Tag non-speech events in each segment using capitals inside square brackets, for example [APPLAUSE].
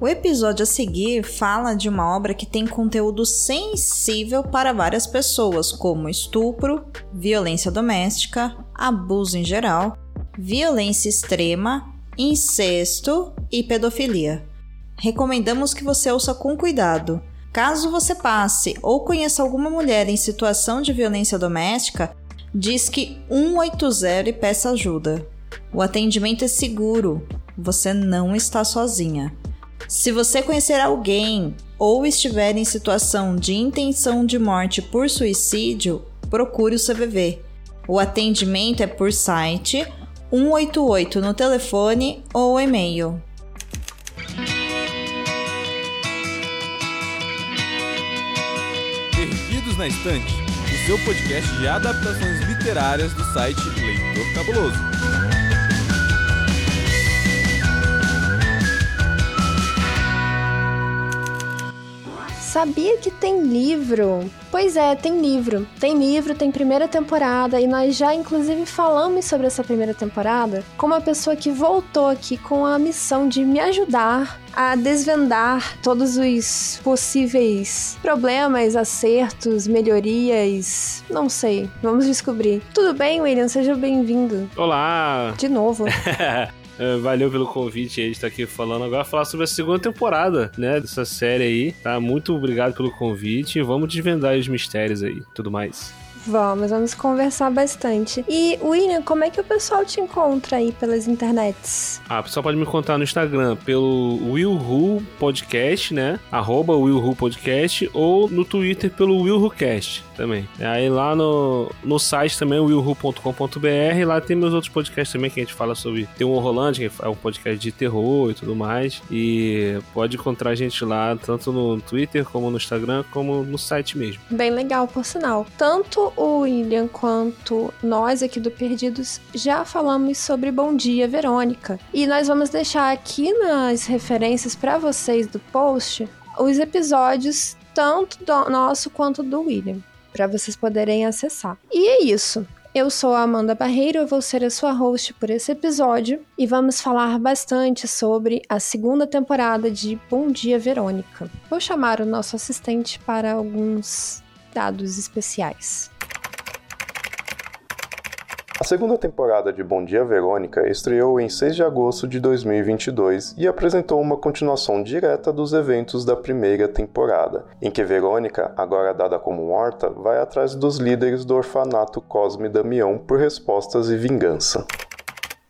O episódio a seguir fala de uma obra que tem conteúdo sensível para várias pessoas, como estupro, violência doméstica, abuso em geral, violência extrema, incesto e pedofilia. Recomendamos que você ouça com cuidado. Caso você passe ou conheça alguma mulher em situação de violência doméstica, diz que 180 e peça ajuda. O atendimento é seguro, você não está sozinha. Se você conhecer alguém ou estiver em situação de intenção de morte por suicídio, procure o CVV. O atendimento é por site, 188 no telefone ou e-mail. Perdidos na Estante, o seu podcast de adaptações literárias do site Leitor Cabuloso. Sabia que tem livro? Pois é, tem livro. Tem livro, tem primeira temporada e nós já inclusive falamos sobre essa primeira temporada com uma pessoa que voltou aqui com a missão de me ajudar a desvendar todos os possíveis problemas, acertos, melhorias. Não sei, vamos descobrir. Tudo bem, William? Seja bem-vindo. Olá! De novo. [LAUGHS] É, valeu pelo convite aí de estar aqui falando agora, falar sobre a segunda temporada, né, dessa série aí, tá? Muito obrigado pelo convite, vamos desvendar os mistérios aí, tudo mais. Vamos, vamos conversar bastante. E, William, como é que o pessoal te encontra aí pelas internets? Ah, o pessoal pode me encontrar no Instagram pelo Will Podcast, né? Arroba Will Podcast, ou no Twitter pelo WillWhoCast também. Aí lá no, no site também, willwho.com.br, lá tem meus outros podcasts também que a gente fala sobre. Tem o Rolante, que é um podcast de terror e tudo mais. E pode encontrar a gente lá, tanto no Twitter, como no Instagram, como no site mesmo. Bem legal, por sinal. Tanto o William quanto nós aqui do Perdidos já falamos sobre Bom Dia Verônica. E nós vamos deixar aqui nas referências para vocês do post os episódios tanto do nosso quanto do William, para vocês poderem acessar. E é isso. Eu sou a Amanda Barreiro, eu vou ser a sua host por esse episódio e vamos falar bastante sobre a segunda temporada de Bom Dia Verônica. Vou chamar o nosso assistente para alguns dados especiais. A segunda temporada de Bom Dia Verônica estreou em 6 de agosto de 2022 e apresentou uma continuação direta dos eventos da primeira temporada, em que Verônica, agora dada como morta, vai atrás dos líderes do orfanato Cosme Damião por respostas e vingança.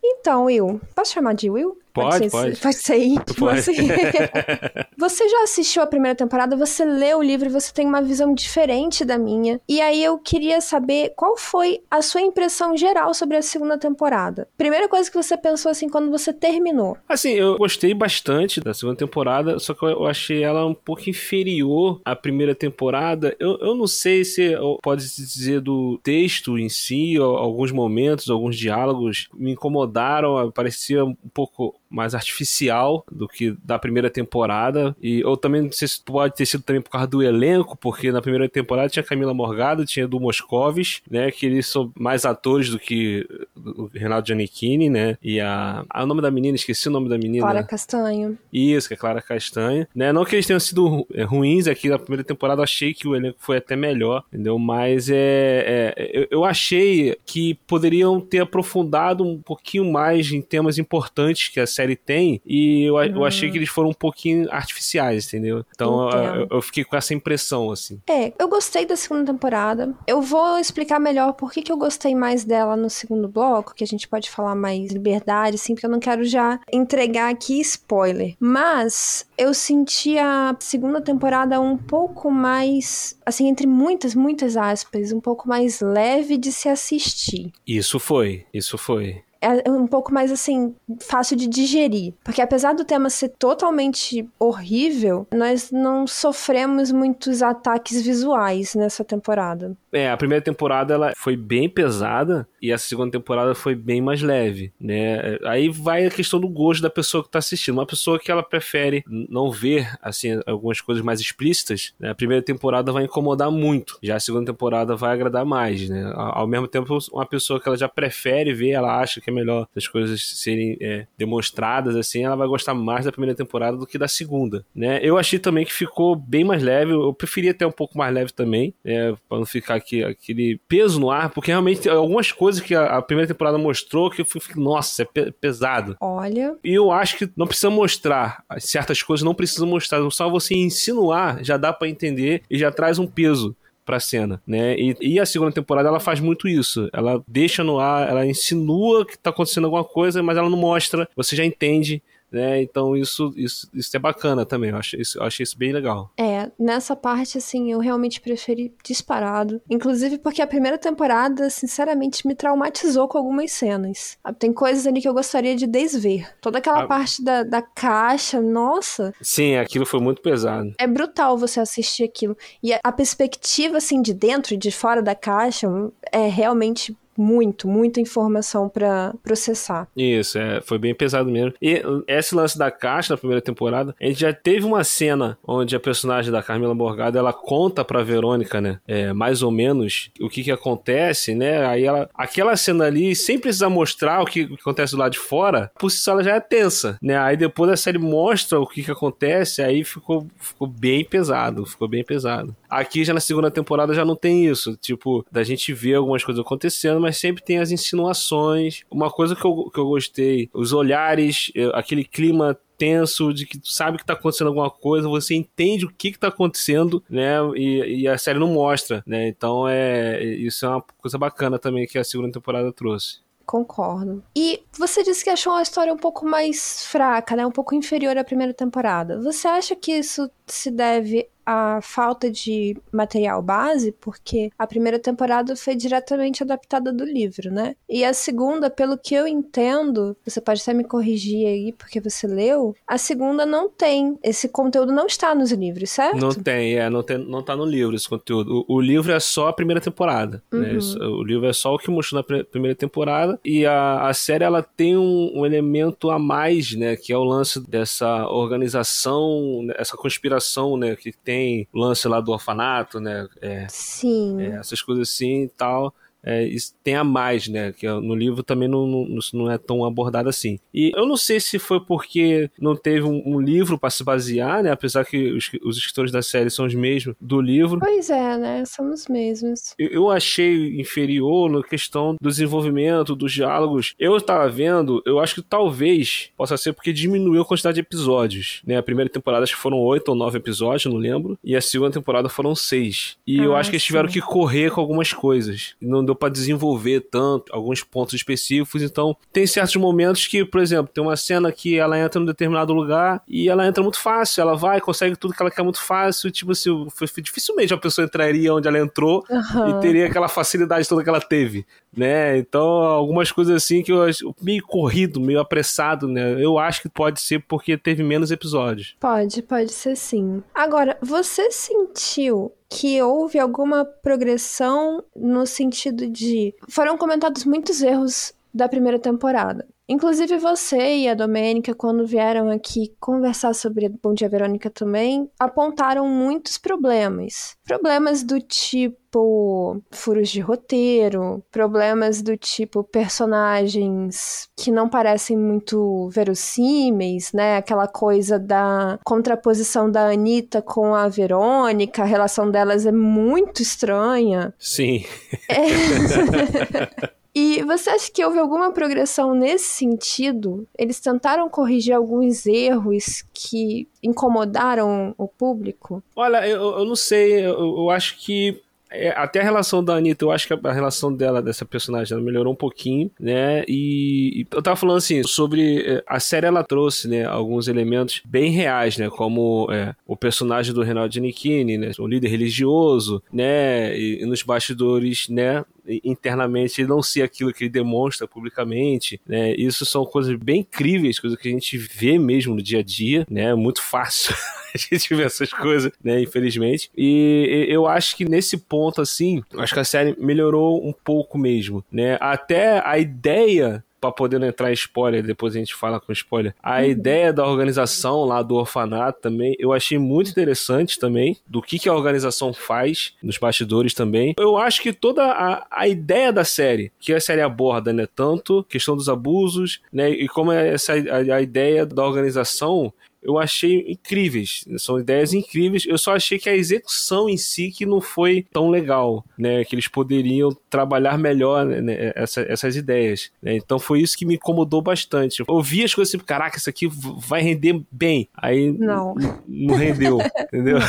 Então, Will, posso chamar de Will? Pode, pode. Pode ser. Pode. Você... [LAUGHS] você já assistiu a primeira temporada, você leu o livro e você tem uma visão diferente da minha. E aí eu queria saber qual foi a sua impressão geral sobre a segunda temporada. Primeira coisa que você pensou assim quando você terminou. Assim, eu gostei bastante da segunda temporada, só que eu achei ela um pouco inferior à primeira temporada. Eu, eu não sei se pode se dizer do texto em si, alguns momentos, alguns diálogos me incomodaram, parecia um pouco mais artificial do que da primeira temporada. E ou também não sei se pode ter sido também por causa do elenco, porque na primeira temporada tinha Camila Morgado, tinha do Moscovis, né? Que eles são mais atores do que o Renato Giannichini, né? E a. Ah, o nome da menina, esqueci o nome da menina. Clara Castanho. Isso, que é Clara Castanho. Né? Não que eles tenham sido é, ruins aqui na primeira temporada, achei que o elenco foi até melhor, entendeu? Mas é, é eu, eu achei que poderiam ter aprofundado um pouquinho mais em temas importantes que a série série tem, e eu, eu achei que eles foram um pouquinho artificiais, entendeu? Então eu, eu, fiquei com essa impressão, assim. É, eu gostei da segunda temporada. Eu vou explicar melhor por que, que eu gostei mais dela no segundo bloco, que a gente pode falar mais liberdade, assim, porque eu não quero já entregar aqui spoiler. Mas eu senti a segunda temporada um pouco mais, assim, entre muitas, muitas aspas, um pouco mais leve de se assistir. Isso foi, isso foi é um pouco mais assim, fácil de digerir. Porque apesar do tema ser totalmente horrível, nós não sofremos muitos ataques visuais nessa temporada. É, a primeira temporada ela foi bem pesada e essa segunda temporada foi bem mais leve, né? Aí vai a questão do gosto da pessoa que tá assistindo. Uma pessoa que ela prefere não ver, assim, algumas coisas mais explícitas, né? A primeira temporada vai incomodar muito, já a segunda temporada vai agradar mais, né? Ao mesmo tempo, uma pessoa que ela já prefere ver, ela acha que é melhor as coisas serem é, demonstradas, assim, ela vai gostar mais da primeira temporada do que da segunda, né? Eu achei também que ficou bem mais leve, eu preferia ter um pouco mais leve também, né? Pra não ficar aqui, aquele peso no ar, porque realmente algumas coisas que a, a primeira temporada mostrou que eu fui, nossa, é pe pesado. Olha. E eu acho que não precisa mostrar, certas coisas não precisa mostrar, só você insinuar já dá para entender e já traz um peso pra cena, né? E, e, a segunda temporada ela faz muito isso. Ela deixa no ar, ela insinua que tá acontecendo alguma coisa, mas ela não mostra. Você já entende né? Então isso, isso, isso é bacana também, eu achei, isso, eu achei isso bem legal. É, nessa parte, assim, eu realmente preferi disparado. Inclusive porque a primeira temporada, sinceramente, me traumatizou com algumas cenas. Tem coisas ali que eu gostaria de desver. Toda aquela a... parte da, da caixa, nossa. Sim, aquilo foi muito pesado. É brutal você assistir aquilo. E a, a perspectiva, assim, de dentro e de fora da caixa é realmente muito, muita informação para processar. Isso, é, foi bem pesado mesmo. E esse lance da caixa na primeira temporada, a gente já teve uma cena onde a personagem da Carmila Morgado ela conta pra Verônica, né, é, mais ou menos o que que acontece, né? Aí ela, aquela cena ali, sem precisar mostrar o que, o que acontece do lado de fora, por si só ela já é tensa, né? Aí depois a série mostra o que que acontece, aí ficou, ficou bem pesado, ficou bem pesado. Aqui já na segunda temporada já não tem isso, tipo, da gente ver algumas coisas acontecendo, mas sempre tem as insinuações. Uma coisa que eu, que eu gostei, os olhares, aquele clima tenso, de que tu sabe que tá acontecendo alguma coisa, você entende o que que tá acontecendo, né? E, e, a série não mostra, né? Então é isso é uma coisa bacana também que a segunda temporada trouxe. Concordo. E você disse que achou a história um pouco mais fraca, né? Um pouco inferior à primeira temporada. Você acha que isso se deve a falta de material base, porque a primeira temporada foi diretamente adaptada do livro, né? E a segunda, pelo que eu entendo, você pode até me corrigir aí porque você leu, a segunda não tem. Esse conteúdo não está nos livros, certo? Não tem, é, não, tem, não tá no livro esse conteúdo. O, o livro é só a primeira temporada, né? uhum. né? O livro é só o que mostrou na primeira temporada e a, a série ela tem um, um elemento a mais, né? Que é o lance dessa organização, essa conspiração, né? Que tem tem lance lá do orfanato, né? É, Sim. É, essas coisas assim e tal é, tem a mais, né? Que no livro também não, não, não, é tão abordado assim. E eu não sei se foi porque não teve um, um livro para se basear, né? Apesar que os, os, escritores da série são os mesmos do livro. Pois é, né? São os mesmos. Eu, eu achei inferior na questão do desenvolvimento, dos diálogos. Eu estava vendo, eu acho que talvez possa ser porque diminuiu a quantidade de episódios, né? A primeira temporada acho que foram oito ou nove episódios, não lembro. E a segunda temporada foram seis. E ah, eu acho que eles tiveram que correr com algumas coisas. Não deu para desenvolver tanto alguns pontos específicos. Então, tem certos momentos que, por exemplo, tem uma cena que ela entra num determinado lugar e ela entra muito fácil. Ela vai, consegue tudo que ela quer muito fácil. Tipo assim, dificilmente a pessoa entraria onde ela entrou uhum. e teria aquela facilidade toda que ela teve, né? Então, algumas coisas assim que eu meio corrido, meio apressado, né? Eu acho que pode ser porque teve menos episódios. Pode, pode ser sim. Agora, você sentiu que houve alguma progressão no sentido de. Foram comentados muitos erros da primeira temporada. Inclusive você e a Domênica, quando vieram aqui conversar sobre Bom Dia Verônica também, apontaram muitos problemas. Problemas do tipo furos de roteiro, problemas do tipo personagens que não parecem muito verossímeis, né? Aquela coisa da contraposição da Anitta com a Verônica, a relação delas é muito estranha. Sim. É... [LAUGHS] E você acha que houve alguma progressão nesse sentido? Eles tentaram corrigir alguns erros que incomodaram o público? Olha, eu, eu não sei, eu, eu acho que é, até a relação da Anitta, eu acho que a relação dela, dessa personagem, ela melhorou um pouquinho, né? E, e, eu tava falando assim, sobre é, a série, ela trouxe, né, alguns elementos bem reais, né? Como é, o personagem do Reinaldo Giannichini, né? O líder religioso, né? E, e nos bastidores, né? Internamente ele não ser aquilo que ele demonstra publicamente, né? Isso são coisas bem incríveis, coisas que a gente vê mesmo no dia a dia, né? Muito fácil [LAUGHS] a gente vê essas coisas, né, infelizmente. E eu acho que nesse ponto, assim, acho que a série melhorou um pouco mesmo, né? Até a ideia para poder não entrar em spoiler, depois a gente fala com spoiler. A uhum. ideia da organização lá do orfanato também, eu achei muito interessante também, do que, que a organização faz nos bastidores também. Eu acho que toda a, a ideia da série, que a série aborda, né, tanto questão dos abusos, né, e como é essa a, a ideia da organização eu achei incríveis. São ideias incríveis. Eu só achei que a execução em si que não foi tão legal, né? Que eles poderiam trabalhar melhor né, né essa, essas ideias. Né? Então foi isso que me incomodou bastante. Eu vi as coisas assim, caraca, isso aqui vai render bem. Aí não, não rendeu, [LAUGHS] entendeu?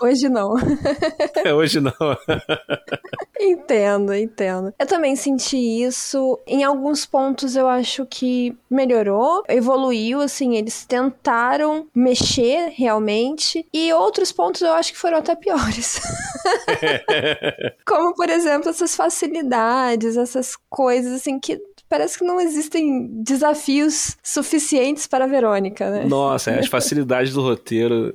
Hoje não. [LAUGHS] É, hoje não. [LAUGHS] entendo, entendo. Eu também senti isso. Em alguns pontos eu acho que melhorou, evoluiu, assim, eles tentaram tentaram mexer realmente. E outros pontos eu acho que foram até piores. [LAUGHS] Como, por exemplo, essas facilidades, essas coisas assim que parece que não existem desafios suficientes para a Verônica, né? Nossa, as [LAUGHS] facilidades do roteiro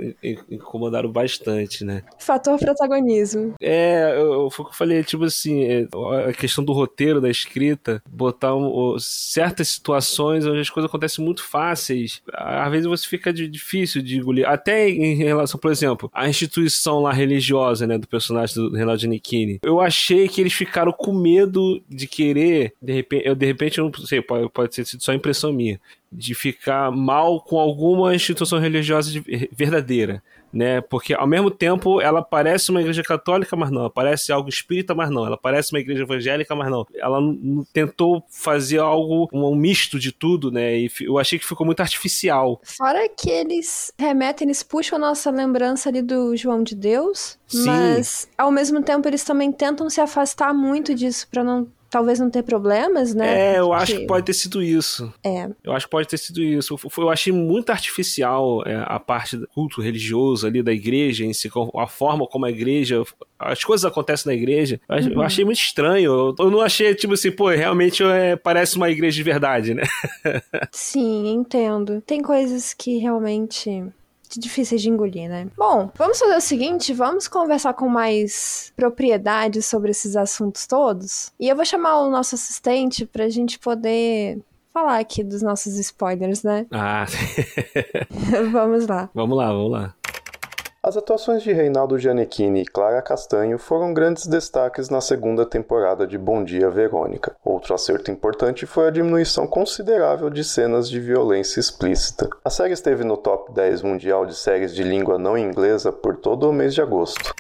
incomodaram bastante, né? Fator protagonismo. É, eu, foi o que eu falei, tipo assim, é, a questão do roteiro, da escrita, botar um, certas situações onde as coisas acontecem muito fáceis, às vezes você fica de, difícil de engolir. Até em relação, por exemplo, à instituição lá religiosa, né, do personagem do Renato Giannichini. Eu achei que eles ficaram com medo de querer, de repente, eu de repente repente, eu não sei, pode, pode ter sido só impressão minha, de ficar mal com alguma instituição religiosa de, verdadeira né? Porque ao mesmo tempo ela parece uma igreja católica, mas não. Ela parece algo espírita, mas não. Ela parece uma igreja evangélica, mas não. Ela tentou fazer algo, um, misto de tudo, né? E eu achei que ficou muito artificial. Fora que eles remetem, eles puxam a nossa lembrança ali do João de Deus, Sim. mas ao mesmo tempo eles também tentam se afastar muito disso para não talvez não ter problemas, né? É, eu acho que pode ter sido isso. É. Eu acho que pode ter sido isso. Eu achei muito artificial é, a parte do culto religioso ali da igreja em si, a forma como a igreja. As coisas acontecem na igreja. Eu uhum. achei muito estranho. Eu não achei, tipo assim, pô, realmente é, parece uma igreja de verdade, né? [LAUGHS] Sim, entendo. Tem coisas que realmente difíceis de engolir, né? Bom, vamos fazer o seguinte, vamos conversar com mais propriedade sobre esses assuntos todos. E eu vou chamar o nosso assistente pra gente poder falar aqui dos nossos spoilers, né? Ah. [LAUGHS] [LAUGHS] vamos lá. Vamos lá, vamos lá. As atuações de Reinaldo Gianecchini e Clara Castanho foram grandes destaques na segunda temporada de Bom Dia Verônica. Outro acerto importante foi a diminuição considerável de cenas de violência explícita. A série esteve no top 10 mundial de séries de língua não inglesa por todo o mês de agosto.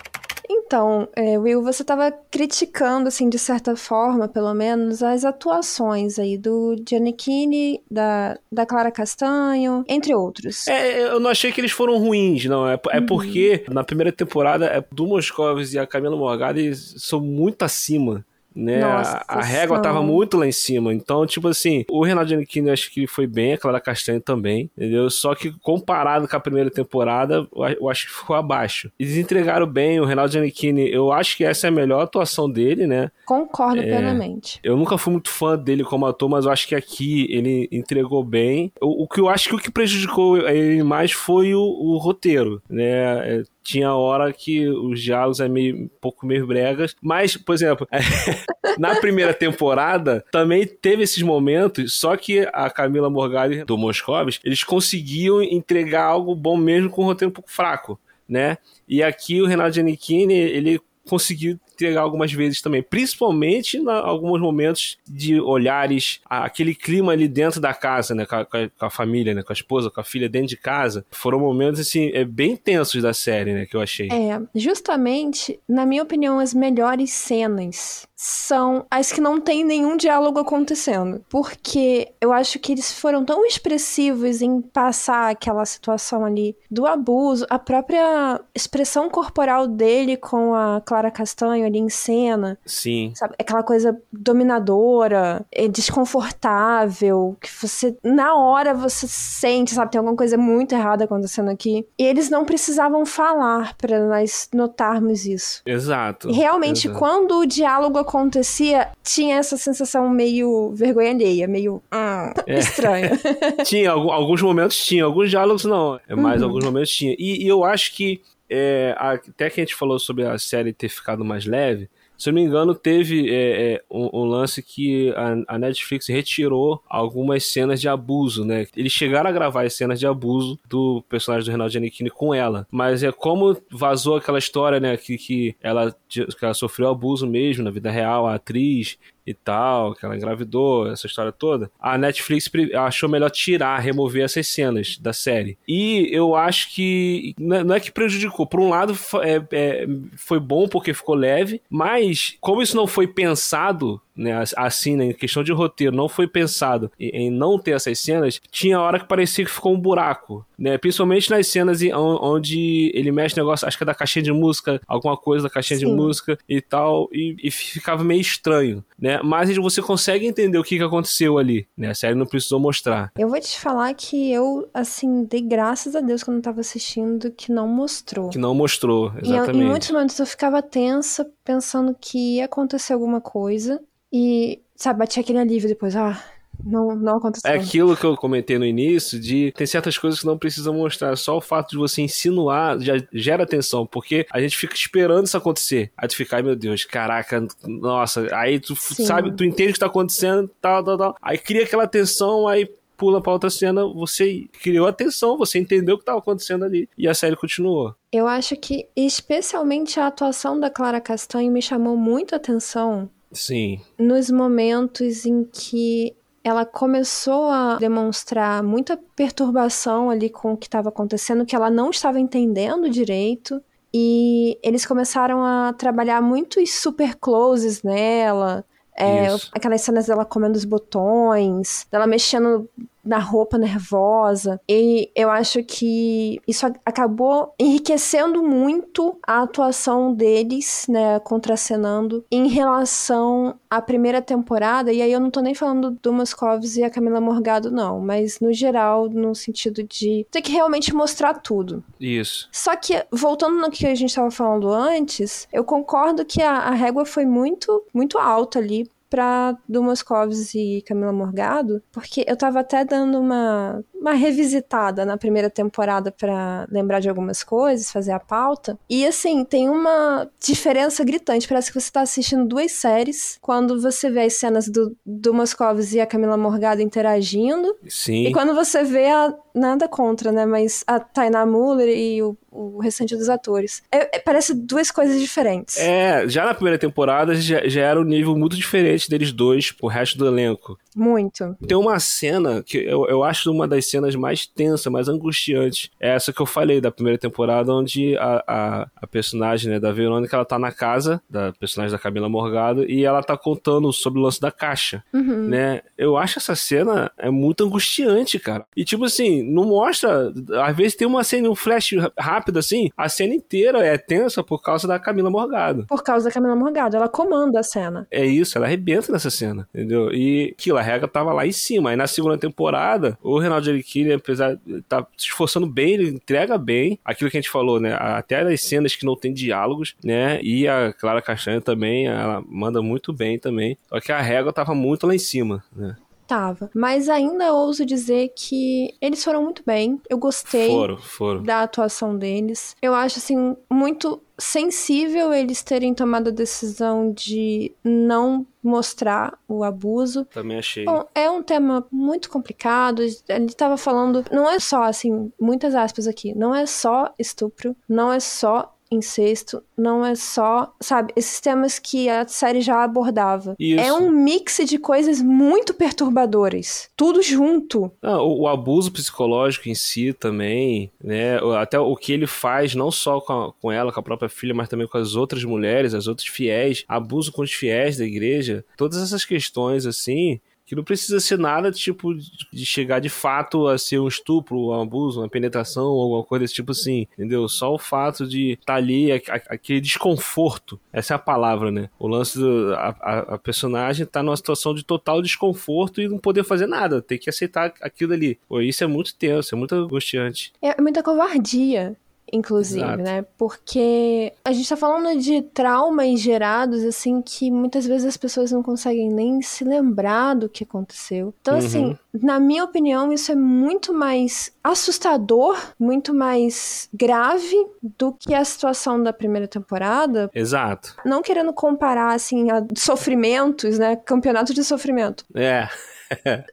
Então, é, Will, você estava criticando, assim, de certa forma, pelo menos, as atuações aí do Giannichini, da, da Clara Castanho, entre outros. É, eu não achei que eles foram ruins, não. É, é uhum. porque na primeira temporada, é, do Moscovis e a Camila Morgado são muito acima né? Nossa, a, a régua tava muito lá em cima. Então, tipo assim, o Renato Giannichini acho que foi bem, a Clara Castanho também, entendeu? Só que comparado com a primeira temporada, eu acho que ficou abaixo. Eles entregaram bem, o Renato Giannichini, eu acho que essa é a melhor atuação dele, né? Concordo é, plenamente. Eu nunca fui muito fã dele como ator, mas eu acho que aqui ele entregou bem. O, o que eu acho que o que prejudicou ele mais foi o, o roteiro, né? Tinha hora que os diálogos é meio, um pouco meio bregas. Mas, por exemplo, [LAUGHS] na primeira temporada também teve esses momentos, só que a Camila Morgado do Moscovis, eles conseguiam entregar algo bom mesmo com um roteiro um pouco fraco, né? E aqui o Renato Giannichini, ele conseguiu entregar algumas vezes também, principalmente em alguns momentos de olhares, aquele clima ali dentro da casa, né, com a, com a, família, né, com a esposa, com a filha dentro de casa, foram momentos assim, é, bem tensos da série, né, que eu achei. É, justamente, na minha opinião, as melhores cenas são as que não tem nenhum diálogo acontecendo, porque eu acho que eles foram tão expressivos em passar aquela situação ali do abuso, a própria expressão corporal dele com a Clara Castanho ali em cena. Sim. Sabe? Aquela coisa dominadora, é desconfortável, que você, na hora, você sente, sabe? Tem alguma coisa muito errada acontecendo aqui. E eles não precisavam falar para nós notarmos isso. Exato. E realmente, exato. quando o diálogo acontecia, tinha essa sensação meio vergonha alheia, meio ah, É. [LAUGHS] estranha. [LAUGHS] Tinha, algu- alguns momentos tinha, alguns diálogos não, é, mas Uhum. alguns momentos tinha. E, e eu acho que, é, até que a gente falou sobre a série ter ficado mais leve, se eu não me engano, teve é, é, um, um lance que a, a Netflix retirou algumas cenas de abuso, né? Eles chegaram a gravar as cenas de abuso do personagem do Reinaldo Giannichini com ela. Mas é como vazou aquela história, né? Que, que, ela, que ela sofreu abuso mesmo na vida real, a atriz e tal, que ela engravidou, essa história toda. A Netflix achou melhor tirar, remover essas cenas da série. E eu acho que não é- é que prejudicou. Por um lado, é- é- foi bom porque ficou leve, mas como isso não foi pensado, né, as- assim, né, em questão de roteiro, não foi pensado em, em não ter essas cenas, tinha hora que parecia que ficou um buraco, né? Principalmente nas cenas em- on- onde ele mexe negócio, acho que é da caixinha de música, alguma coisa da caixinha de Sim. música e tal, e, e ficava meio estranho, né? Mas você consegue entender o que, que aconteceu ali, né? A série não precisou mostrar. Eu vou te falar que eu, assim, dei graças a Deus quando eu tava assistindo que não mostrou. Que não mostrou, E em- em exatamente. muitos momentos eu ficava tensa, pensando que ia acontecer alguma coisa. E, sabe, batia aquele alívio depois. Ah, não, não aconteceu. É aquilo que eu comentei no início, de tem certas coisas que não precisam mostrar. Só o fato de você insinuar já gera tensão, porque a gente fica esperando isso acontecer. Aí tu fica, ai meu Deus, caraca, nossa. Aí tu Sim. sabe, tu entende o que tá acontecendo, tal, tal, tal. Aí cria aquela tensão, aí pula pra outra cena, você criou a tensão, você entendeu o que tava acontecendo ali. E a série continuou. Eu acho que, especialmente, a atuação da Clara Castanho me chamou muito a atenção Sim. nos momentos em que ela começou a demonstrar muita perturbação ali com o que estava acontecendo, que ela não estava entendendo direito. E eles começaram a trabalhar muitos super closes nela. É, aquelas cenas dela comendo os botões, dela mexendo na roupa nervosa. E eu acho que isso acabou enriquecendo muito a atuação deles, né, contracenando em relação à primeira temporada. E aí eu não tô nem falando do Moscovitz e a Camila Morgado, não, mas no geral, no sentido de ter que realmente mostrar tudo. Isso. Só que, voltando no que a gente estava falando antes, eu concordo que a, a régua foi muito, muito alta ali pra Dumas Coves e Camila Morgado, porque eu tava até dando uma, uma revisitada na primeira temporada pra lembrar de algumas coisas, fazer a pauta. E assim, tem uma diferença gritante. Parece que você tá assistindo duas séries quando você vê as cenas do Dumas Coves e a Camila Morgado interagindo. Sim. E quando você vê a. Nada contra, né? Mas a Tainá Muller e o, o restante dos atores. É- é- parece duas coisas diferentes. É, já na primeira temporada já, já era um nível muito diferente deles dois pro resto do elenco. Muito. Tem uma cena que eu, eu acho uma das cenas mais tensas, mais angustiantes. É essa que eu falei da primeira temporada, onde a, a, a personagem né, da Verônica ela tá na casa da personagem da Camila Morgado e ela tá contando sobre o lance da caixa. Uhum. Né? Eu acho essa cena é muito angustiante, cara. E tipo assim, não mostra. Às vezes tem uma cena, um flash rápido assim, a cena inteira é tensa por causa da Camila Morgado. Por causa da Camila Morgado. Ela comanda a cena. É isso, ela arrebenta nessa cena, entendeu? E aquilo, a regra tava lá em cima. Aí na segunda temporada, o Reinaldo Giannichini, apesar de estar se esforçando bem, ele entrega bem aquilo que a gente falou, né? Até as cenas que não tem diálogos, né? E a Clara Castanho também, ela manda muito bem também. Só que a régua tava muito lá em cima, né? Tava. Mas ainda ouso dizer que eles foram muito bem. Eu gostei Foram, foram. da atuação deles. Eu acho, assim, muito sensível eles terem tomado a decisão de não mostrar o abuso. Também achei. Bom, é um tema muito complicado. Ele estava falando, não é só assim, muitas aspas aqui, não é só estupro, não é só incesto, não é só, sabe, esses temas que a série já abordava. Isso. É um mix de coisas muito perturbadoras, tudo junto. Ah, o, o abuso psicológico em si também, né? Até o que ele faz, não só com, a- com ela, com a própria filha, mas também com as outras mulheres, as outras fiéis, abuso com os fiéis da igreja, todas essas questões assim. Que não precisa ser nada tipo de chegar de fato a ser um estupro, um abuso, uma penetração ou alguma coisa desse tipo assim, entendeu? Só o fato de estar ali, a- a- aquele desconforto, essa é a palavra, né? O lance do. A, a- personagem tá numa situação de total desconforto e não poder fazer nada, ter que aceitar aquilo ali. Pô, isso é muito tenso, é muito angustiante. É muita covardia. Inclusive, Exato. né? Porque a gente tá falando de traumas gerados, assim, que muitas vezes as pessoas não conseguem nem se lembrar do que aconteceu. Então, Uhum. assim, na minha opinião, isso é muito mais assustador, muito mais grave do que a situação da primeira temporada. Exato. Não querendo comparar, assim, a sofrimentos, né? Campeonato de sofrimento. É.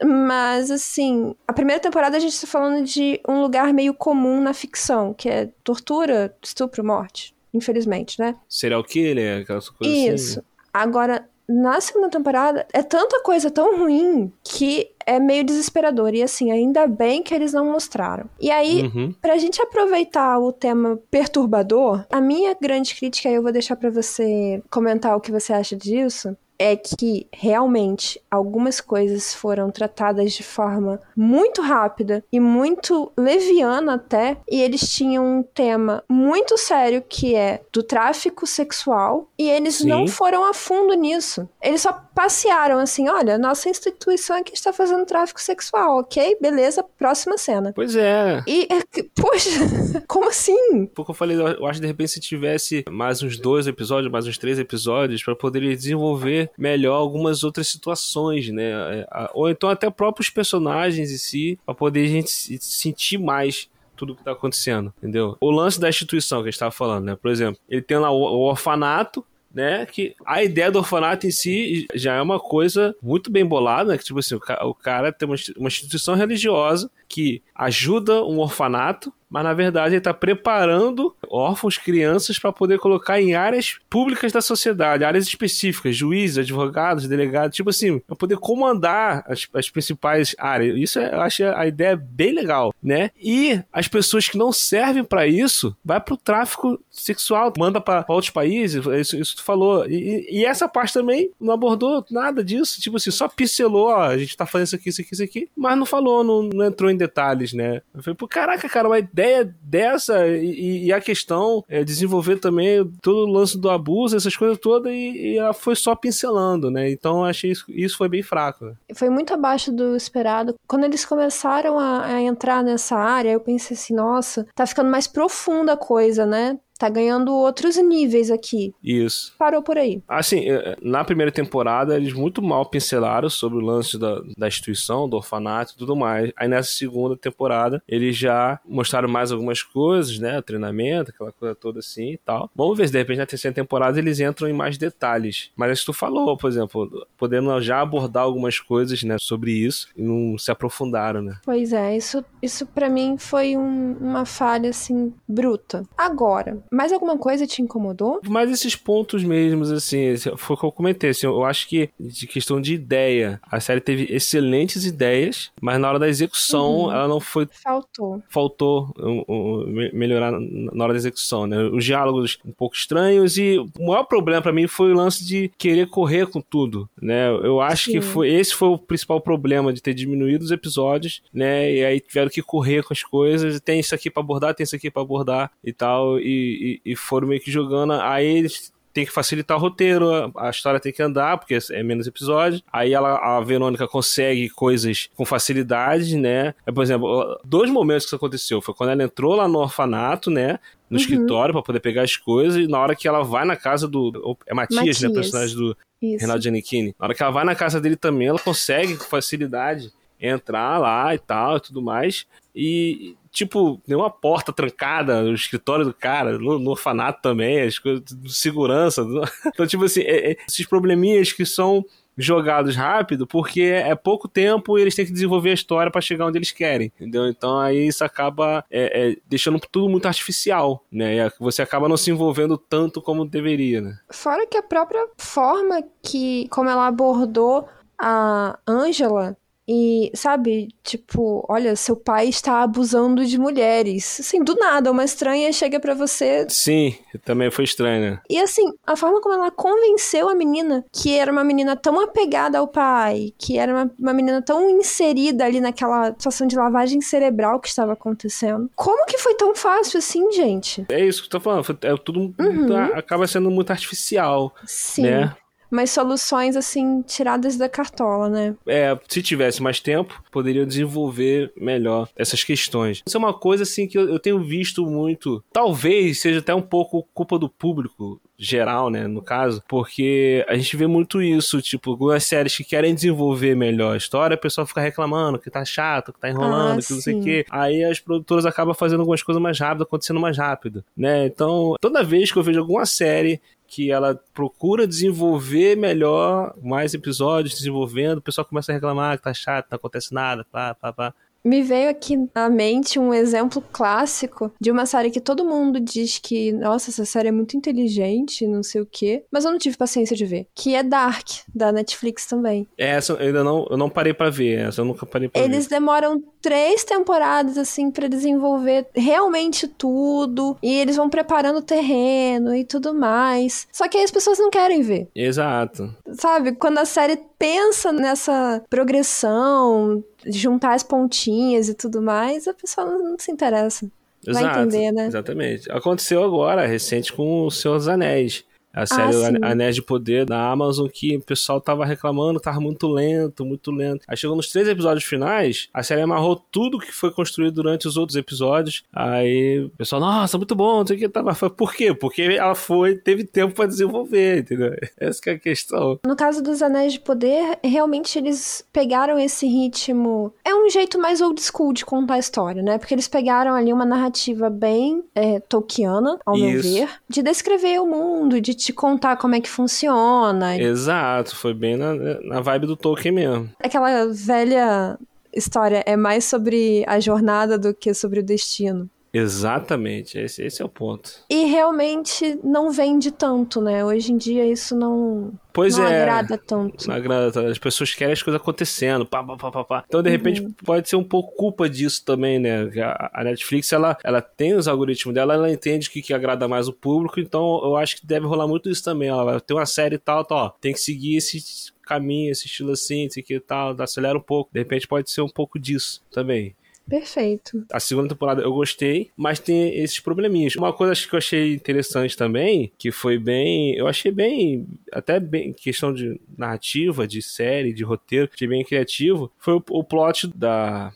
Mas, assim, a primeira temporada a gente tá falando de um lugar meio comum na ficção, que é tortura, estupro, morte. Infelizmente, né? Serial killer, aquelas coisas assim. Isso. Agora, na segunda temporada, é tanta coisa tão ruim que é meio desesperador. E assim, ainda bem que eles não mostraram. E aí, Uhum. Pra gente aproveitar o tema perturbador, a minha grande crítica, aí eu vou deixar pra você comentar o que você acha disso, é que realmente algumas coisas foram tratadas de forma muito rápida e muito leviana até, e eles tinham um tema muito sério que é do tráfico sexual, e eles Sim. não foram a fundo nisso. Eles só passearam assim, olha, nossa instituição aqui está fazendo tráfico sexual, ok? Beleza, próxima cena. Pois é. E, é poxa, [LAUGHS] como assim? Pouco eu falei, eu acho que de repente se tivesse mais uns dois episódios, mais uns três episódios, pra poder desenvolver melhor algumas outras situações, né? É, Ou então até próprios personagens em si, pra poder a gente se- sentir mais tudo que tá acontecendo, entendeu? O lance da instituição que a gente tava falando, né? Por exemplo, ele tem lá o, o orfanato, né? Que a ideia do orfanato em si já é uma coisa muito bem bolada, né? Que tipo assim, o, ca- o cara tem uma instituição religiosa que ajuda um orfanato, mas na verdade ele está preparando órfãos, crianças para poder colocar em áreas públicas da sociedade, áreas específicas, juízes, advogados, delegados, tipo assim, para poder comandar as, as principais áreas. Isso é, eu acho a ideia bem legal, né? E as pessoas que não servem para isso, vai pro tráfico sexual, manda para outros países, isso, isso tu falou. E, e- essa parte também não abordou nada disso, tipo assim, só pincelou, ó, a gente tá fazendo isso aqui, isso aqui, isso aqui, mas não falou, não, não entrou em detalhes, né? Eu falei, pô, caraca, cara, uma ideia dessa e, e a questão é desenvolver também todo o lance do abuso, essas coisas todas, e, e ela foi só pincelando, né? Então achei isso, isso foi bem fraco. Foi muito abaixo do esperado. Quando eles começaram a, a entrar nessa área, eu pensei assim, nossa, tá ficando mais profunda a coisa, né? Tá ganhando outros níveis aqui. Isso. Parou por aí. Assim, eh, na primeira temporada, eles muito mal pincelaram sobre o lance da, da instituição, do orfanato e tudo mais. Aí nessa segunda temporada, eles já mostraram mais algumas coisas, né? O treinamento, aquela coisa toda assim e tal. Vamos ver se de repente na terceira temporada eles entram em mais detalhes. Mas isso que tu falou, por exemplo, podendo já abordar algumas coisas, né, sobre isso e não se aprofundaram, né? Pois é, isso, isso para mim foi um- uma falha, assim, bruta. Agora, mais alguma coisa te incomodou? Mas esses pontos mesmos, assim, foi o que eu comentei, assim, eu acho que de questão de ideia, a série teve excelentes ideias, mas na hora da execução Uhum. ela não foi Faltou. faltou um, um, me- melhorar na hora da execução, né? Os diálogos um pouco estranhos e o maior problema pra mim foi o lance de querer correr com tudo, né? Eu acho Sim. que foi esse foi o principal problema de ter diminuído os episódios, né? E aí tiveram que correr com as coisas, tem isso aqui pra abordar, tem isso aqui pra abordar e tal, e, e, e foram meio que jogando, aí eles tem que facilitar o roteiro, a- a história tem que andar, porque é menos episódios. Aí ela, a Verônica consegue coisas com facilidade, né? Por exemplo, dois momentos que isso aconteceu. Foi quando ela entrou lá no orfanato, né? No Uhum. escritório pra poder pegar as coisas, e na hora que ela vai na casa do. É Matias, né? Matias. Personagem do Isso. Renato Giannichini. Na hora que ela vai na casa dele também, ela consegue com facilidade entrar lá e tal e tudo mais. E, tipo, tem uma porta trancada no escritório do cara, no, no orfanato também, as coisas de segurança. [LAUGHS] Então, tipo assim, é- é- esses probleminhas que são jogados rápido, porque é pouco tempo e eles têm que desenvolver a história pra chegar onde eles querem, entendeu? Então aí isso acaba é, é, deixando tudo muito artificial, né? E você acaba não se envolvendo tanto como deveria, né? Fora que a própria forma que, como ela abordou a Angela e, sabe, tipo, olha, seu pai está abusando de mulheres. Assim, do nada, uma estranha chega pra você. Sim, também foi estranho, né? E assim, a forma como ela convenceu a menina, que era uma menina tão apegada ao pai, que era uma, uma menina tão inserida ali naquela situação de lavagem cerebral que estava acontecendo. Como que foi tão fácil assim, gente? É isso que eu tô falando, é tudo Uhum. acaba sendo muito artificial, Sim. né? Mas soluções, assim, tiradas da cartola, né? É, se tivesse mais tempo, poderiam desenvolver melhor essas questões. Isso é uma coisa, assim, que eu, eu tenho visto muito. Talvez seja até um pouco culpa do público geral, né, no caso, porque a gente vê muito isso, tipo, algumas séries que querem desenvolver melhor a história, o pessoal fica reclamando que tá chato, que tá enrolando, Ah, que não sei o quê. Aí as produtoras acabam fazendo algumas coisas mais rápido, acontecendo mais rápido, né? Então, toda vez que eu vejo alguma série que ela procura desenvolver melhor, mais episódios desenvolvendo, o pessoal começa a reclamar que tá chato, não acontece nada, pá, pá, pá. Me veio aqui na mente um exemplo clássico de uma série que todo mundo diz que, nossa, essa série é muito inteligente, não sei o quê, mas eu não tive paciência de ver, que é Dark, da Netflix também. Essa eu ainda não, eu não parei pra ver, essa eu nunca parei pra Eles ver. demoram três temporadas, assim, pra desenvolver realmente tudo, e eles vão preparando o terreno e tudo mais. Só que aí as pessoas não querem ver. Exato. Sabe, quando a série pensa nessa progressão, juntar as pontinhas e tudo mais, a pessoa não, se interessa. Vai Exato, entender, né? Exatamente. Aconteceu agora, recente, com o Senhor dos Anéis. A série sim. Anéis de Poder da Amazon, que o pessoal tava reclamando, tava muito lento, muito lento. Aí chegou nos três episódios finais, a série amarrou tudo que foi construído durante os outros episódios. Aí o pessoal, nossa, muito bom, não sei o que tava. Por quê? Porque ela foi, teve tempo pra desenvolver, entendeu? [LAUGHS] Essa que é a questão. No caso dos Anéis de Poder, realmente eles pegaram esse ritmo. É um jeito mais old school de contar a história, né? Porque eles pegaram ali uma narrativa bem é, Tolkiana, ao meu Isso. ver, de descrever o mundo, de te contar como é que funciona. Exato, foi bem na, na vibe do Tolkien mesmo. Aquela velha história é mais sobre a jornada do que sobre o destino. Exatamente, esse, esse é o ponto. E realmente não vende tanto, né? Hoje em dia isso não, Pois não é. agrada tanto. Não agrada, as pessoas querem as coisas acontecendo, pá, pá, pá, pá. Então, de repente, Uhum. pode ser um pouco culpa disso também, né? A, a Netflix, ela, ela tem os algoritmos dela, ela entende o que, que agrada mais o público, então eu acho que deve rolar muito isso também. Ela ter uma série e tal, ó, tem que seguir esse caminho, esse estilo assim, esse que tal, acelera um pouco. De repente pode ser um pouco disso também. Perfeito. A segunda temporada eu gostei, mas tem esses probleminhas. Uma coisa que eu achei interessante também, que foi bem. Eu achei bem. Até bem. Questão de narrativa, de série, de roteiro, achei bem criativo. Foi o, o plot da.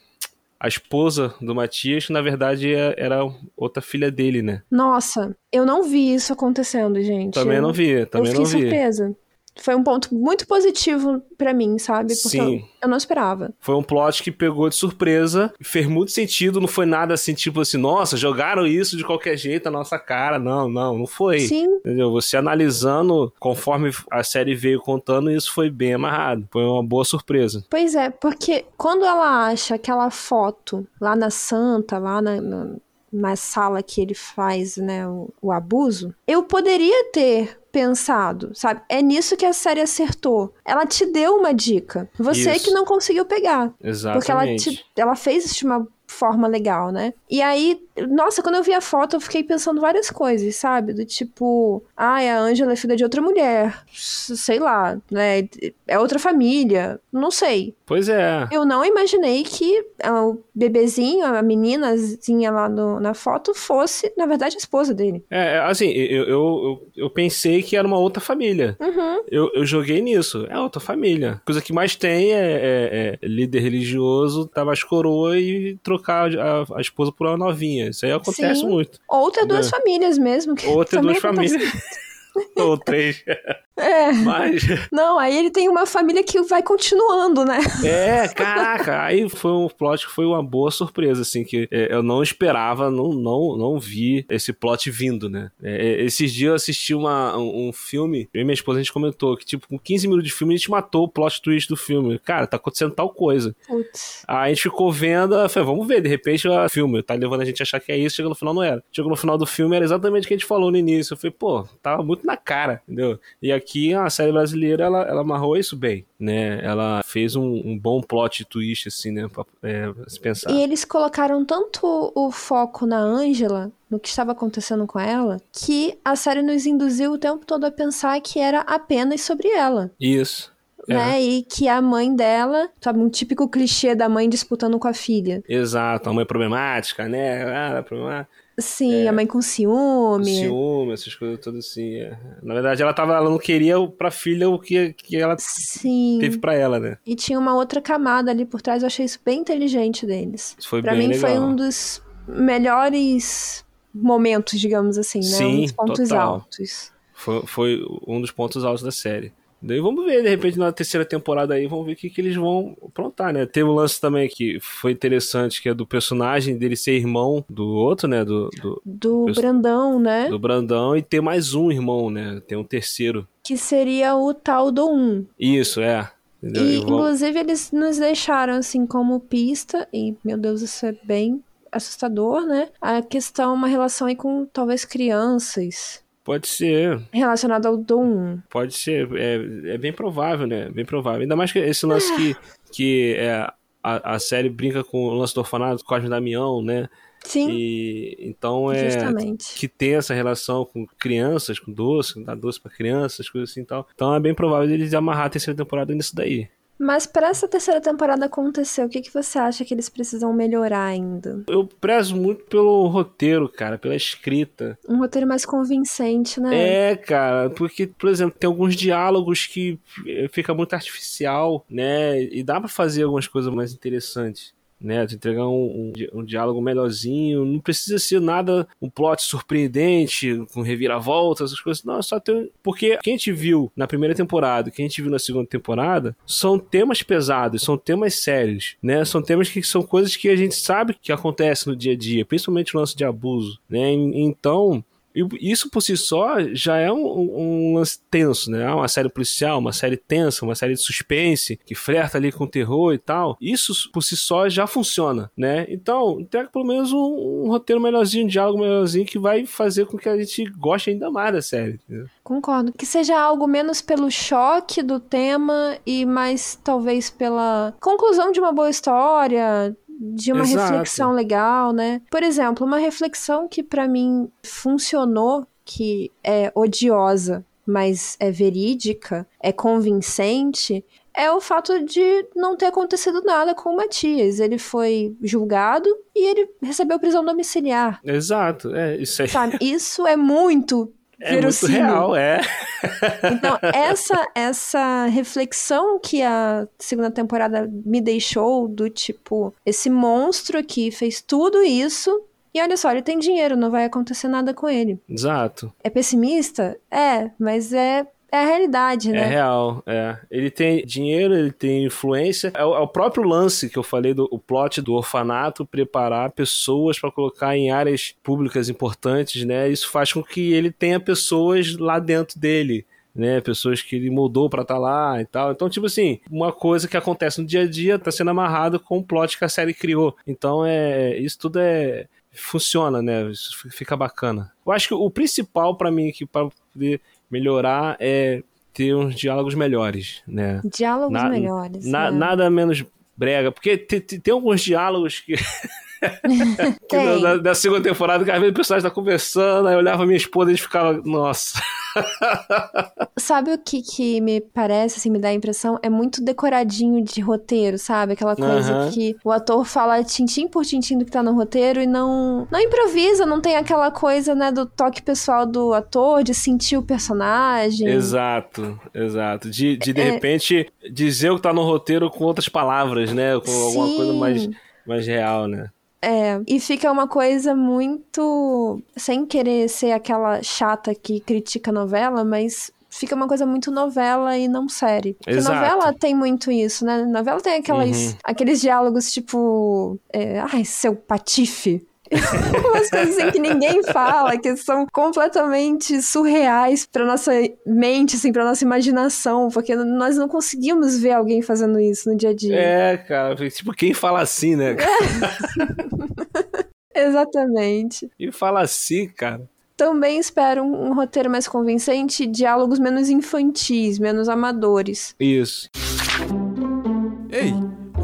A esposa do Matias, que na verdade é- era outra filha dele, né? Nossa, eu não vi isso acontecendo, gente. Também eu, não vi, Eu também fiquei não vi. surpresa. Foi um ponto muito positivo pra mim, sabe? Porque eu, Sim. eu não esperava. Foi um plot que pegou de surpresa, fez muito sentido, não foi nada assim, tipo assim, nossa, jogaram isso de qualquer jeito na nossa cara. Não, não, não foi. Sim, Entendeu? Você analisando conforme a série veio contando, isso foi bem amarrado. Foi uma boa surpresa. pois é, porque quando ela acha aquela foto lá na Santa, lá na, na, na sala que ele faz, né, o, o abuso, eu poderia ter pensado, sabe? É nisso que a série acertou. Ela te deu uma dica. Você Isso. que não conseguiu pegar. Exatamente. Porque ela, te- ela fez isso de uma forma legal, né? E aí, nossa, quando eu vi a foto, eu fiquei pensando várias coisas, sabe? Do tipo, ai, a Ângela é filha de outra mulher. Sei lá, né? É outra família. Não sei. Pois é. Eu não imaginei que ah, o bebezinho, a meninazinha lá no- na foto, fosse, na verdade, a esposa dele. É, assim, eu, eu, eu, pensei que era uma outra família. Uhum. Eu, eu joguei nisso. É outra família. A coisa que mais tem é, é- é líder religioso, tava as coroas e trocar a, a esposa por uma novinha. Isso aí acontece Sim. muito. Ou ter duas famílias mesmo. Ou ter duas famílias. [LAUGHS] Ou três. [LAUGHS] É. Mas. [LAUGHS] Não, aí ele tem uma família que vai continuando, né? É, caraca, aí foi um plot que foi uma boa surpresa, assim, que é, eu não esperava, não, não, não vi esse plot vindo, né? É, é, esses dias eu assisti uma, um, um filme, eu e minha esposa a gente comentou que, tipo, com 15 minutos de filme a gente matou o plot twist do filme. Cara, tá acontecendo tal coisa. Putz. Aí a gente ficou vendo, eu falei, vamos ver, de repente o filme tá levando a gente a achar que é isso, chega no final não era. Chegou no final do filme, era exatamente o que a gente falou no início. Eu falei, pô, tava muito na cara, entendeu? E aqui a série brasileira, ela, ela amarrou isso bem, né? Ela fez um, um bom plot twist, assim, né? Pra, é, se pensar. E eles colocaram tanto o foco na Ângela, no que estava acontecendo com ela, que a série nos induziu o tempo todo a pensar que era apenas sobre ela. Isso. né? E que a mãe dela, sabe, um típico clichê da mãe disputando com a filha. Exato, a mãe problemática, né? Ah, problemática. Sim, é, a mãe com ciúme. Ciúme, essas coisas todas assim. É. Na verdade, ela, tava, ela não queria pra filha o que, que ela Sim. teve pra ela, né? E tinha uma outra camada ali por trás, eu achei isso bem inteligente deles. Isso foi pra mim legal. foi um dos melhores momentos, digamos assim, né? Sim, um dos pontos total. altos. Foi, foi um dos pontos altos da série. Daí vamos ver, de repente, na terceira temporada aí, vamos ver o que, que eles vão aprontar, né? Teve um lance também que foi interessante, que é do personagem dele ser irmão do outro, né? Do, do, Do Brandão, né? do Brandão e ter mais um irmão, né? Tem um terceiro. Que seria o tal do 1. Isso, é. E, inclusive, eles nos deixaram, assim, como pista, e, meu Deus, isso é bem assustador, né? A questão, uma relação aí com, talvez, crianças, Pode ser, relacionada ao do 1. pode ser. É, é bem provável, né? Bem provável. Ainda mais que esse lance que, que é, a, a série brinca com o lance do orfanato, Cosme Damião, né? Sim, E então é justamente. que tem essa relação com crianças, com doce, dar doce pra crianças, coisas assim e tal. Então é bem provável eles amarrar a terceira temporada nisso daí. Mas pra essa terceira temporada acontecer, o que, que você acha que eles precisam melhorar ainda? Eu prezo muito pelo roteiro, cara, pela escrita. Um roteiro mais convincente, né? É, cara, porque, por exemplo, tem alguns diálogos que eh, fica muito artificial, né? E dá pra fazer algumas coisas mais interessantes. Né, entregar um, um, um diálogo melhorzinho, não precisa ser nada, um plot surpreendente, com reviravoltas, essas coisas, não, é só ter. Porque o que a gente viu na primeira temporada, o que a gente viu na segunda temporada, são temas pesados, são temas sérios, né, são temas que são coisas que a gente sabe que acontecem no dia a dia, principalmente o lance de abuso, né, então. E isso por si só já é um, um- lance tenso, né? Uma série policial, uma série tensa, uma série de suspense, que flerta ali com terror e tal. Isso por si só já funciona, né? Então, entrega pelo menos um, um roteiro melhorzinho, um diálogo melhorzinho que vai fazer com que a gente goste ainda mais da série. Concordo. Que seja algo menos pelo choque do tema e mais talvez pela conclusão de uma boa história, de uma Exato. reflexão legal, né? Por exemplo, uma reflexão que pra mim funcionou, que é odiosa, mas é verídica, é convincente, é o fato de não ter acontecido nada com o Matias. Ele foi julgado e ele recebeu prisão domiciliar. Exato, é isso aí. Sabe? [LAUGHS] Isso é muito É muito verossímil. real, é. [LAUGHS] Então, essa, essa reflexão que a segunda temporada me deixou, do tipo, esse monstro aqui fez tudo isso, e olha só, ele tem dinheiro, não vai acontecer nada com ele. Exato. É pessimista? É, mas é, é a realidade, É né? real, é. Ele tem dinheiro, ele tem influência. É o, é o próprio lance que eu falei do o plot do orfanato preparar pessoas para colocar em áreas públicas importantes, né? Isso faz com que ele tenha pessoas lá dentro dele. Né, pessoas que ele moldou pra estar lá e tal. Então, tipo assim, uma coisa que acontece no dia a dia tá sendo amarrado com o plot que a série criou. Então, é isso tudo é funciona, né? Isso fi- fica bacana. Eu acho que o principal pra mim que para poder melhorar é ter uns diálogos melhores, né? Diálogos Na- melhores. Na- né? Nada menos brega, porque te- te- tem alguns diálogos que [LAUGHS] [LAUGHS] Tem. da, da segunda temporada que às vezes o personagem tá conversando, aí eu olhava minha esposa e ficava, nossa. [LAUGHS] Sabe o que, que me parece, assim, me dá a impressão? É muito decoradinho de roteiro, sabe? Aquela coisa Aham. que o ator fala tintim por tintim do que tá no roteiro e não, não improvisa, não tem aquela coisa, né, do toque pessoal do ator, de sentir o personagem. Exato, exato. De, de, de É. repente, dizer o que tá no roteiro com outras palavras, né? Com alguma Sim. coisa mais, mais real, né? É, e fica uma coisa muito. Sem querer ser aquela chata que critica a novela, mas fica uma coisa muito novela e não série. Porque Exato. novela tem muito isso, né? Novela tem aquelas, Uhum. aqueles diálogos tipo. é, Ai, seu patife. [LAUGHS] Umas coisas assim que ninguém fala, que são completamente surreais pra nossa mente, assim, pra nossa imaginação, porque nós não conseguimos ver alguém fazendo isso no dia a dia. É, cara, tipo, quem fala assim, né? [LAUGHS] Exatamente. E fala assim, cara. Também espero um, um roteiro mais convincente diálogos menos infantis, menos amadores. Isso.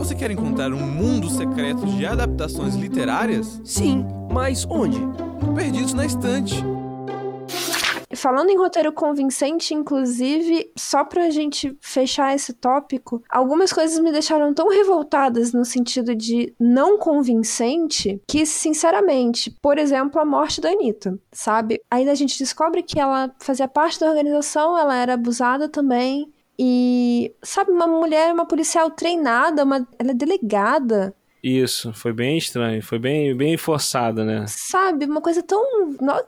Você quer encontrar um mundo secreto de adaptações literárias? Sim, mas onde? Perdidos na Estante. falando em roteiro convincente, inclusive, só pra gente fechar esse tópico, algumas coisas me deixaram tão revoltadas no sentido de não convincente que, sinceramente, por exemplo, a morte da Anitta, sabe? Aí a gente descobre que ela fazia parte da organização, ela era abusada também. E, sabe, uma mulher, uma policial treinada, uma, ela é delegada. Isso, foi bem estranho, foi bem, bem forçada, né? Sabe, uma coisa tão.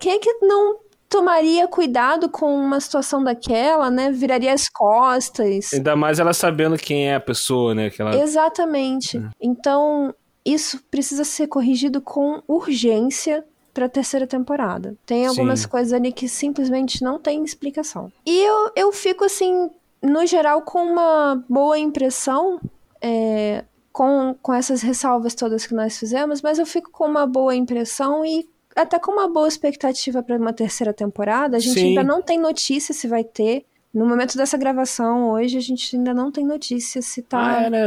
Quem é que não tomaria cuidado com uma situação daquela, né? Viraria as costas. Ainda mais ela sabendo quem é a pessoa, né? Que ela... Exatamente. É. Então, isso precisa ser corrigido com urgência para a terceira temporada. Tem algumas Sim. coisas ali que simplesmente não tem explicação. E eu, eu fico assim, no geral, com uma boa impressão. É, com, com essas ressalvas todas que nós fizemos, mas eu fico com uma boa impressão e até com uma boa expectativa para uma terceira temporada. A gente Sim. ainda não tem notícia se vai ter. No momento dessa gravação, hoje, a gente ainda não tem notícia se tá ah, é, né?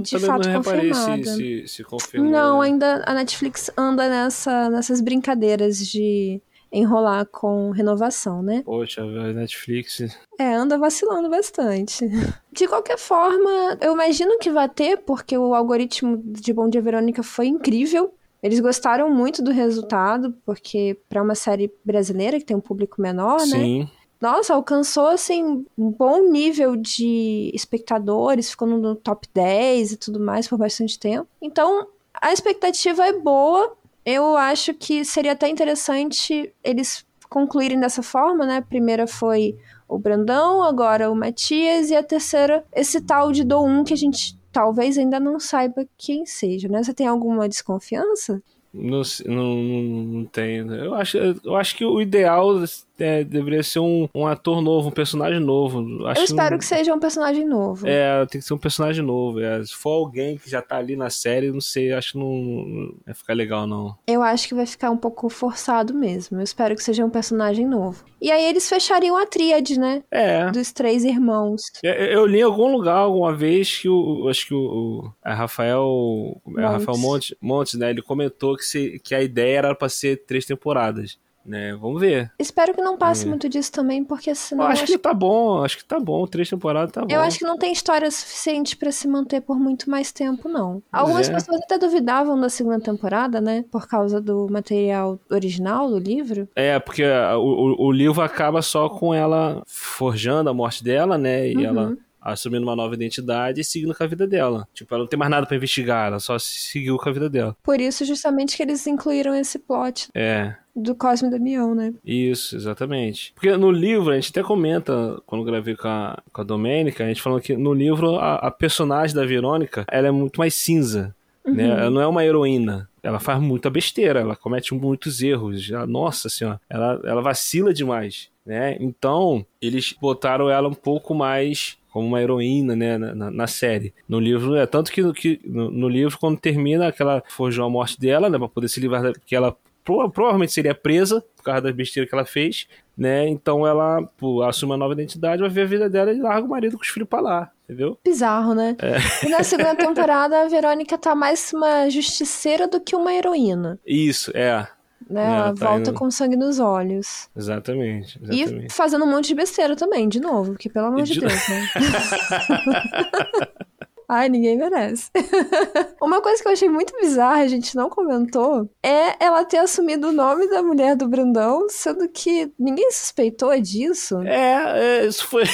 de fato não confirmada. Se, se, se confirmou. Não, né? ainda a Netflix anda nessa, nessas brincadeiras de enrolar com renovação, né? Poxa, a Netflix. É, anda vacilando bastante. De qualquer forma, eu imagino que vai ter, porque o algoritmo de Bom Dia Verônica foi incrível. Eles gostaram muito do resultado, porque para uma série brasileira que tem um público menor, Sim. né? Sim. Nossa, alcançou assim um bom nível de espectadores, ficou no top 10 e tudo mais por bastante tempo. Então, a expectativa é boa. Eu acho que seria até interessante eles concluírem dessa forma, né? A primeira foi o Brandão, agora o Matias, e a terceira, esse tal de Do 1 que a gente talvez ainda não saiba quem seja, né? Você tem alguma desconfiança? Não, não, não tenho. Eu acho, eu acho que o ideal é, deveria ser um, um ator novo, um personagem novo. Acho eu espero que, que seja um personagem novo. É, tem que ser um personagem novo. É. Se for alguém que já tá ali na série, não sei, acho que não, vai ficar legal, não. Eu acho que vai ficar um pouco forçado mesmo. Eu espero que seja um personagem novo. E aí eles fechariam a tríade, né? É. Dos três irmãos. Eu, eu li em algum lugar alguma vez que o. Acho que o. o a Rafael. Montes. Rafael Montes, Montes, né? Ele comentou que, se, que a ideia era pra ser três temporadas né? Vamos ver. Espero que não passe muito disso também, porque senão. Eu acho, acho que tá bom, acho que tá bom. Três temporadas tá bom. Eu acho que não tem história suficiente para se manter por muito mais tempo, não. Algumas é. pessoas até duvidavam da segunda temporada, né? Por causa do material original do livro. É, porque o, o, o livro acaba só com ela forjando a morte dela, né? E uhum. ela assumindo uma nova identidade e seguindo com a vida dela. Tipo, ela não tem mais nada para investigar, ela só seguiu com a vida dela. Por isso, justamente, que eles incluíram esse plot. É. Do Cosme Damião, né? Isso, exatamente. Porque no livro, a gente até comenta, quando gravei com a, com a Domênica, a gente falou que no livro a, a personagem da Verônica, ela é muito mais cinza. Uhum. Né? Ela não é uma heroína. Ela faz muita besteira, ela comete muitos erros. Nossa senhora, ela, ela vacila demais. Né? Então, eles botaram ela um pouco mais como uma heroína, né, na, na, série. No livro, é tanto que, que no, no, livro, quando termina, aquela forjou a morte dela, né, pra poder se livrar, que ela pro, provavelmente seria presa por causa das besteiras que ela fez, né, então ela pô, assume uma nova identidade, vai ver a vida dela e larga o marido com os filhos pra lá, entendeu? Bizarro, né? É. E na segunda [LAUGHS] temporada, a Verônica tá mais uma justiceira do que uma heroína. Isso, é né? Ela, ela tá volta indo... com sangue nos olhos. Exatamente, exatamente, E fazendo um monte de besteira também, de novo, porque pelo amor de, de Deus, né? [LAUGHS] [LAUGHS] Ai, ninguém merece. [LAUGHS] Uma coisa que eu achei muito bizarra, a gente não comentou, é ela ter assumido o nome da mulher do Brandão, sendo que ninguém suspeitou disso. É, é isso foi,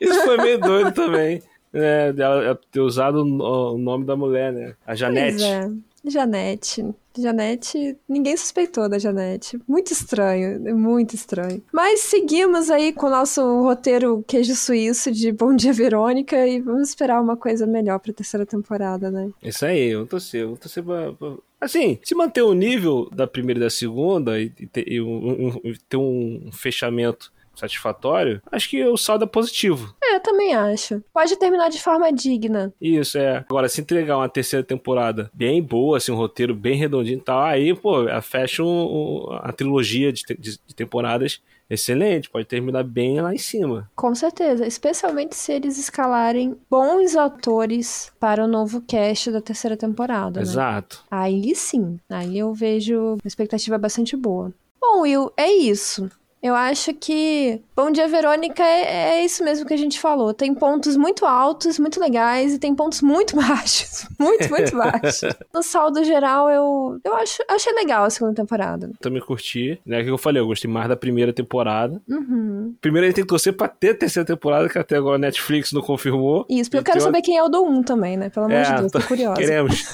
isso foi meio doido também. É, ela ter usado o nome da mulher, né? A Janete. Pois é. Janete. Janete, ninguém suspeitou da Janete. Muito estranho, muito estranho. Mas seguimos aí com o nosso roteiro queijo suíço de Bom Dia Verônica e vamos esperar uma coisa melhor pra terceira temporada, né? Isso aí, eu torcer, eu torcer pra, pra... Assim, se manter o nível da primeira e da segunda e, ter, e um, um, ter um fechamento satisfatório, acho que o saldo é positivo. É, eu também acho. Pode terminar de forma digna. Isso, é. Agora, se entregar uma terceira temporada bem boa, assim, um roteiro bem redondinho e tal, aí, pô, fecha um, um, a trilogia de, de, de temporadas excelente, pode terminar bem lá em cima. Com certeza, especialmente se eles escalarem bons atores para o novo cast da terceira temporada. Né? Exato. Aí sim, aí eu vejo uma expectativa bastante boa. Bom, Will, é isso. Eu acho que Bom Dia Verônica é, é, isso mesmo que a gente falou. Tem pontos muito altos, muito legais, e tem pontos muito [LAUGHS] baixos. Muito, muito baixos. [LAUGHS] no saldo geral, eu, eu acho, achei legal a segunda temporada. Também curti. Né, que eu falei, eu gostei mais da primeira temporada. Uhum. Primeiro a gente tem que torcer pra ter a terceira temporada, que até agora a Netflix não confirmou. Isso, porque eu quero saber quem é o do 1 também, né? Pelo amor é, de Deus, tô [LAUGHS] curiosa. Queremos.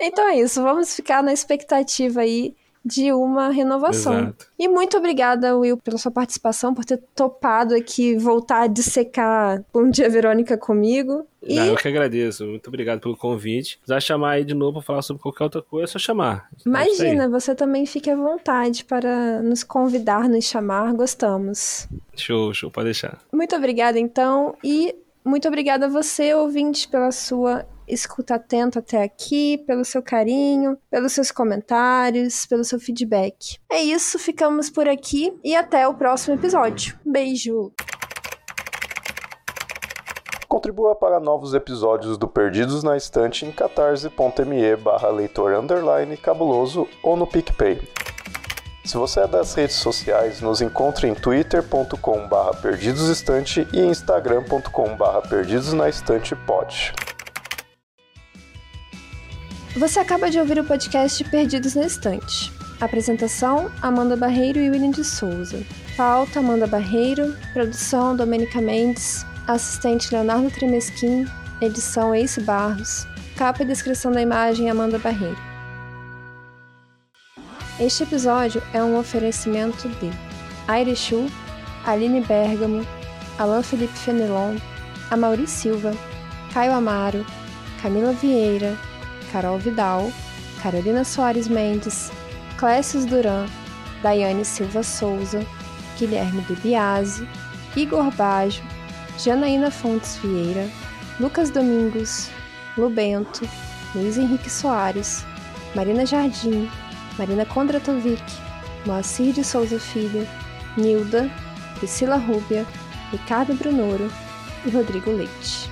então é isso, vamos ficar na expectativa aí de uma renovação. Exato. E muito obrigada, Will, pela sua participação, por ter topado aqui voltar a dissecar Bom Dia Verônica comigo. E... Não, eu que agradeço. Muito obrigado pelo convite. Se chamar aí de novo para falar sobre qualquer outra coisa, é só chamar. Imagina, você também fique à vontade para nos convidar, nos chamar. Gostamos. Show, show, pode deixar. Muito obrigada, então. E muito obrigada a você, ouvinte, pela sua escuta atento até aqui, pelo seu carinho, pelos seus comentários, pelo seu feedback. É isso, ficamos por aqui e até o próximo episódio. Beijo! Contribua para novos episódios do Perdidos na Estante em catarse.me barra leitor underline cabuloso ou no PicPay. Se você é das redes sociais, nos encontre em twitter.com barra perdidosestante e instagram.com barra perdidosnaestantepod. Você acaba de ouvir o podcast Perdidos na Estante. Apresentação: Amanda Barreiro e William de Souza. Pauta: Amanda Barreiro. Produção: Domenica Mendes. Assistente: Leonardo Tremesquim. Edição: Ace Barros. Capa e descrição da imagem: Amanda Barreiro. Este episódio é um oferecimento de Airechu, Aline Bergamo, Alain Felipe Fenelon, Amaury Silva, Caio Amaro, Camila Vieira, Carol Vidal, Carolina Soares Mendes, Clécius Duran, Daiane Silva Souza, Guilherme Bibiase, Igor Bajo, Janaína Fontes Vieira, Lucas Domingos, Lubento, Luiz Henrique Soares, Marina Jardim, Marina Kondratovic, Moacir de Souza Filho, Nilda, Priscila Rúbia, Ricardo Brunoro e Rodrigo Leite.